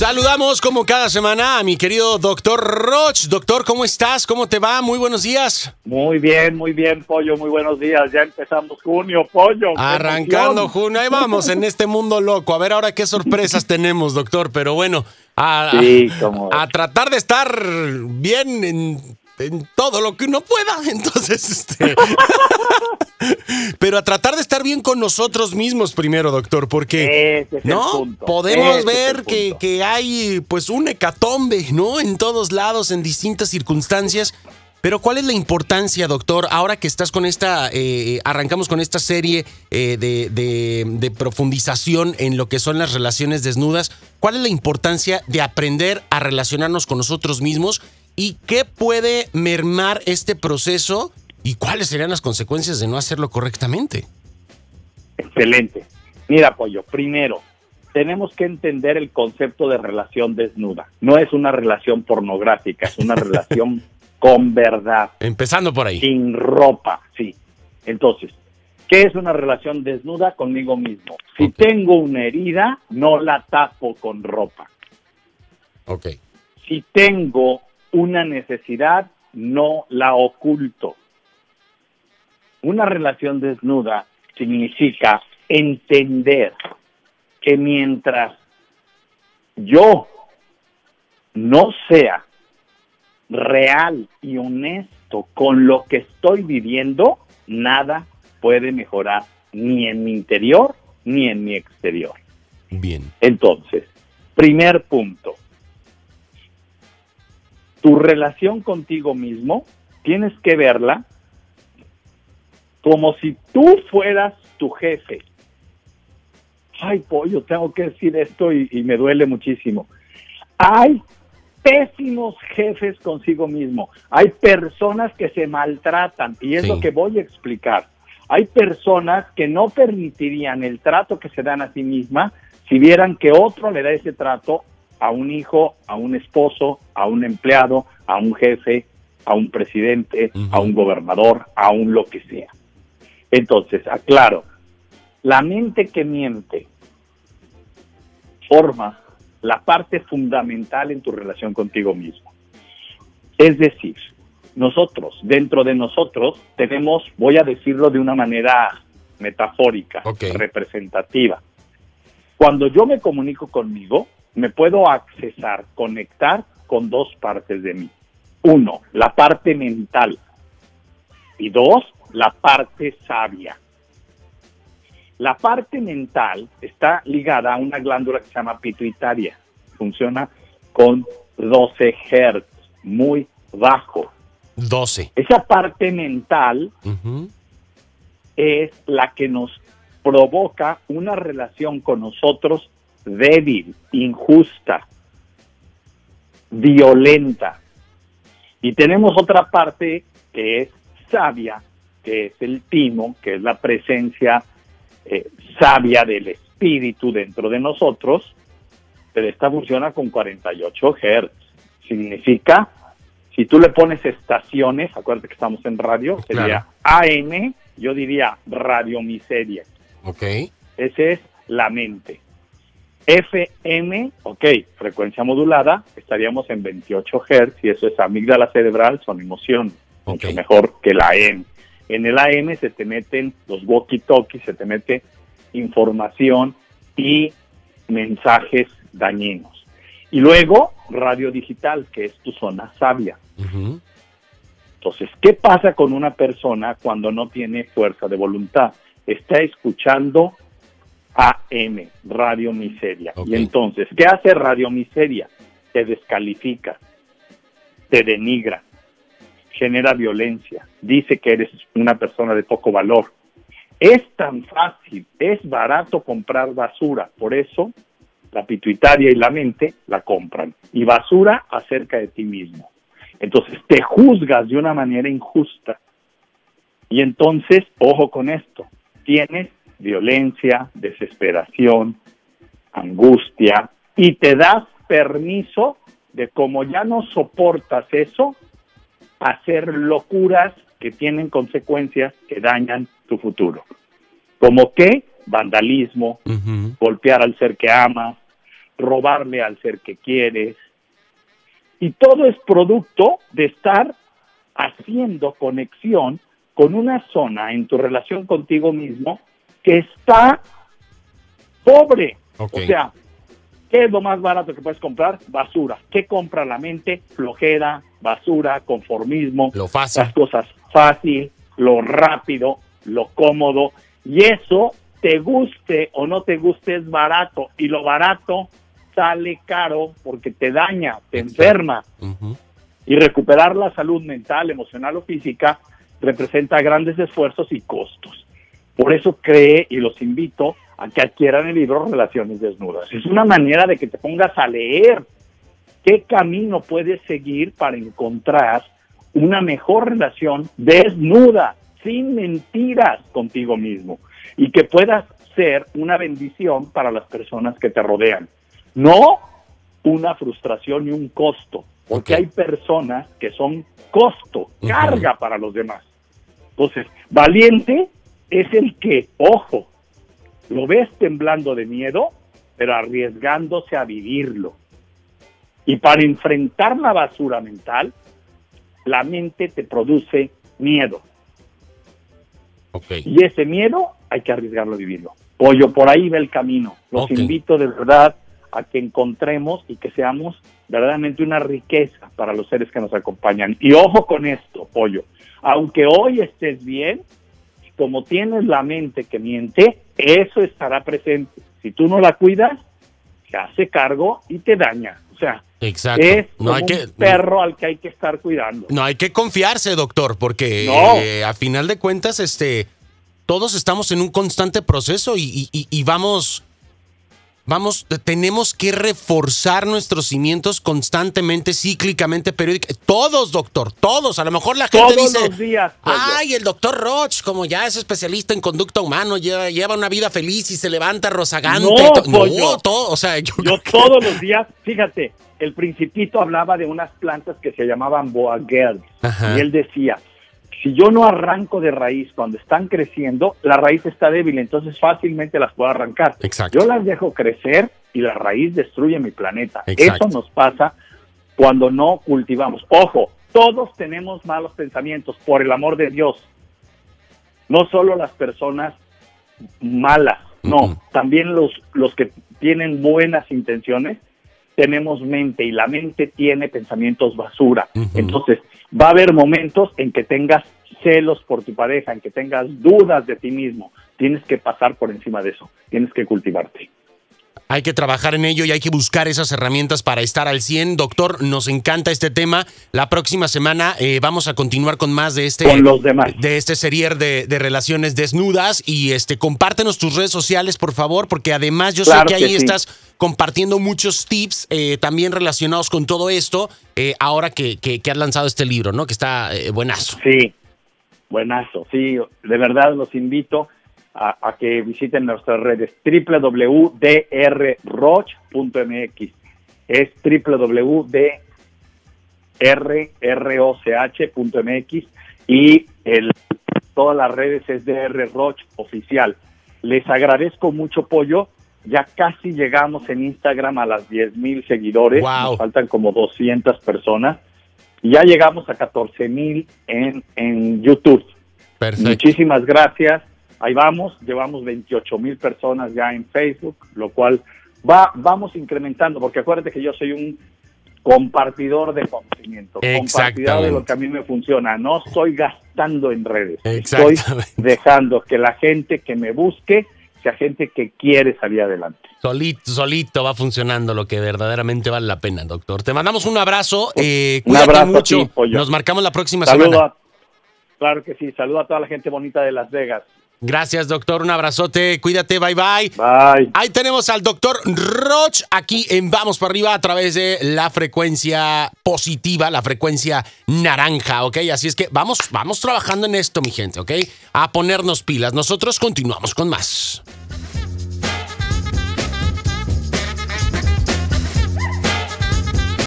Saludamos como cada semana a mi querido doctor Roch. Doctor, ¿cómo estás? ¿Cómo te va? Muy buenos días. Muy bien, muy bien, Pollo. Muy buenos días. Ya empezamos junio, Pollo. Arrancando junio. Ahí vamos en este mundo loco. A ver ahora qué sorpresas tenemos, doctor. Pero bueno, a, a tratar de estar bien en en todo lo que uno pueda. Entonces, este. Pero a tratar de estar bien con nosotros mismos primero, doctor, porque no podemos ver que, que, hay pues un hecatombe, ¿no? En todos lados, en distintas circunstancias. Pero ¿cuál es la importancia, doctor, ahora que estás con esta, eh, arrancamos con esta serie eh, de, de, de profundización en lo que son las relaciones desnudas? ¿Cuál es la importancia de aprender a relacionarnos con nosotros mismos ¿Y qué puede mermar este proceso y cuáles serían las consecuencias de no hacerlo correctamente? Excelente. Mira, Pollo, primero, tenemos que entender el concepto de relación desnuda. No es una relación pornográfica, es una relación con verdad. Empezando por ahí. Sin ropa, sí. Entonces, ¿qué es una relación desnuda conmigo mismo? Si tengo una herida, no la tapo con ropa. Ok. Si tengo una necesidad, no la oculto. Una relación desnuda significa entender que mientras yo no sea real y honesto con lo que estoy viviendo, nada puede mejorar ni en mi interior ni en mi exterior. Bien. Entonces, primer punto, tu relación contigo mismo tienes que verla como si tú fueras tu jefe. Ay, pollo, tengo que decir esto y, me duele muchísimo. Hay pésimos jefes consigo mismo. Hay personas que se maltratan y es lo que voy a explicar. Hay personas que no permitirían el trato que se dan a sí misma si vieran que otro le da ese trato a un hijo, a un esposo, a un empleado, a un jefe, a un presidente, a un gobernador, a un lo que sea. Entonces, aclaro, la mente que miente forma la parte fundamental en tu relación contigo mismo. Es decir, nosotros, dentro de nosotros, tenemos, voy a decirlo de una manera metafórica, representativa. Cuando yo me comunico conmigo, me puedo accesar, conectar con dos partes de mí. Uno, la parte mental. Y dos, la parte sabia. La parte mental está ligada a una glándula que se llama pituitaria. Funciona con 12 Hz, muy bajo. 12. Esa parte mental es la que nos provoca una relación con nosotros débil, injusta, violenta. Y tenemos otra parte que es sabia, que es el timo, que es la presencia eh, sabia del espíritu dentro de nosotros, pero esta funciona con 48 Hz. Significa, si tú le pones estaciones, acuérdate que estamos en radio, sería AM, yo diría radio miseria. Ok. Ese es la mente. FM, ok, frecuencia modulada, estaríamos en 28 Hz y eso es amígdala cerebral, son emociones, mucho mejor que la AM. En el AM se te meten los walkie-talkies, se te mete información y mensajes dañinos. Y luego, radio digital, que es tu zona sabia. Entonces, ¿qué pasa con una persona cuando no tiene fuerza de voluntad? Está escuchando AM, Radio Miseria. Y entonces, ¿qué hace Radio Miseria? Te descalifica, te denigra, genera violencia, dice que eres una persona de poco valor. Es tan fácil, es barato comprar basura, por eso la pituitaria y la mente la compran. Y basura acerca de ti mismo. Entonces te juzgas de una manera injusta. Y entonces, ojo con esto, tienes violencia, desesperación, angustia, y te das permiso de como ya no soportas eso, hacer locuras que tienen consecuencias que dañan tu futuro. Como que vandalismo, golpear al ser que amas, robarle al ser que quieres. Y todo es producto de estar haciendo conexión con una zona en tu relación contigo mismo que está pobre. O sea, ¿qué es lo más barato que puedes comprar? Basura. ¿Qué compra la mente? Flojera, basura, conformismo, lo fácil. las cosas fácil, lo rápido, lo cómodo. Y eso, te guste o no te guste, es barato. Y lo barato sale caro porque te daña, te enferma. Y recuperar la salud mental, emocional o física representa grandes esfuerzos y costos. Por eso cree y los invito a que adquieran el libro Relaciones Desnudas. Es una manera de que te pongas a leer qué camino puedes seguir para encontrar una mejor relación desnuda, sin mentiras contigo mismo y que puedas ser una bendición para las personas que te rodean. No una frustración y un costo, porque hay personas que son costo, carga para los demás. Entonces, valiente es el que, ojo, lo ves temblando de miedo, pero arriesgándose a vivirlo. Y para enfrentar la basura mental, la mente te produce miedo. Y ese miedo hay que arriesgarlo a vivirlo. Pollo, por ahí va el camino. Los invito de verdad a que encontremos y que seamos verdaderamente una riqueza para los seres que nos acompañan. Y ojo con esto, pollo. Aunque hoy estés bien, como tienes la mente que miente, eso estará presente. Si tú no la cuidas, se hace cargo y te daña. O sea, Exacto. es no hay un que, perro al que hay que estar cuidando. No hay que confiarse, doctor, porque eh, a final de cuentas, este, todos estamos en un constante proceso y, y vamos vamos, tenemos que reforzar nuestros cimientos constantemente, cíclicamente, periódicamente. Todos, doctor, todos. A lo mejor la gente todos dice, los días, ay, el doctor Roch, como ya es especialista en conducta humana, lleva, lleva una vida feliz y se levanta rozagante. No, no todo, o sea, yo, todos los días, fíjate, el principito hablaba de unas plantas que se llamaban boaguers y él decía, si yo no arranco de raíz cuando están creciendo, la raíz está débil, entonces fácilmente las puedo arrancar. Yo las dejo crecer y la raíz destruye mi planeta. Eso nos pasa cuando no cultivamos. Ojo, todos tenemos malos pensamientos, por el amor de Dios. No solo las personas malas, no, también los, los que tienen buenas intenciones tenemos mente y la mente tiene pensamientos basura. Entonces, va a haber momentos en que tengas celos por tu pareja, en que tengas dudas de ti mismo. Tienes que pasar por encima de eso, tienes que cultivarte. Hay que trabajar en ello y hay que buscar esas herramientas para estar al 100. Doctor, nos encanta este tema. La próxima semana eh, vamos a continuar con más de este, De este serier de, relaciones desnudas. Y este compártenos tus redes sociales, por favor, porque además yo sé que ahí estás compartiendo muchos tips eh, también relacionados con todo esto, eh, ahora que, que, has lanzado este libro, ¿no? Que está buenazo. Sí, buenazo. Sí, de verdad los invito a, que visiten nuestras redes www.drroch.mx. Es www.drroch.mx y el, todas las redes es drroch oficial. Les agradezco mucho, Pollo. Ya casi llegamos en Instagram a las 10 mil seguidores. Nos faltan como 200 personas. Y ya llegamos a 14 mil en, en YouTube. Muchísimas gracias ahí vamos, llevamos 28 mil personas ya en Facebook, lo cual va, vamos incrementando, porque acuérdate que yo soy un compartidor de conocimiento, compartidor de lo que a mí me funciona, no estoy gastando en redes, estoy dejando que la gente que me busque sea gente que quiere salir adelante. Solito, solito va funcionando lo que verdaderamente vale la pena, doctor. Te mandamos un abrazo, eh, un abrazo mucho, nos marcamos la próxima semana. claro que sí, saludo a toda la gente bonita de Las Vegas. Gracias, doctor. Un abrazote. Cuídate. Bye, bye. Bye. Ahí tenemos al doctor Roch aquí en Vamos para arriba a través de la frecuencia positiva, la frecuencia naranja, ¿ok? Así es que vamos, vamos trabajando en esto, mi gente, ¿ok? A ponernos pilas. Nosotros continuamos con más.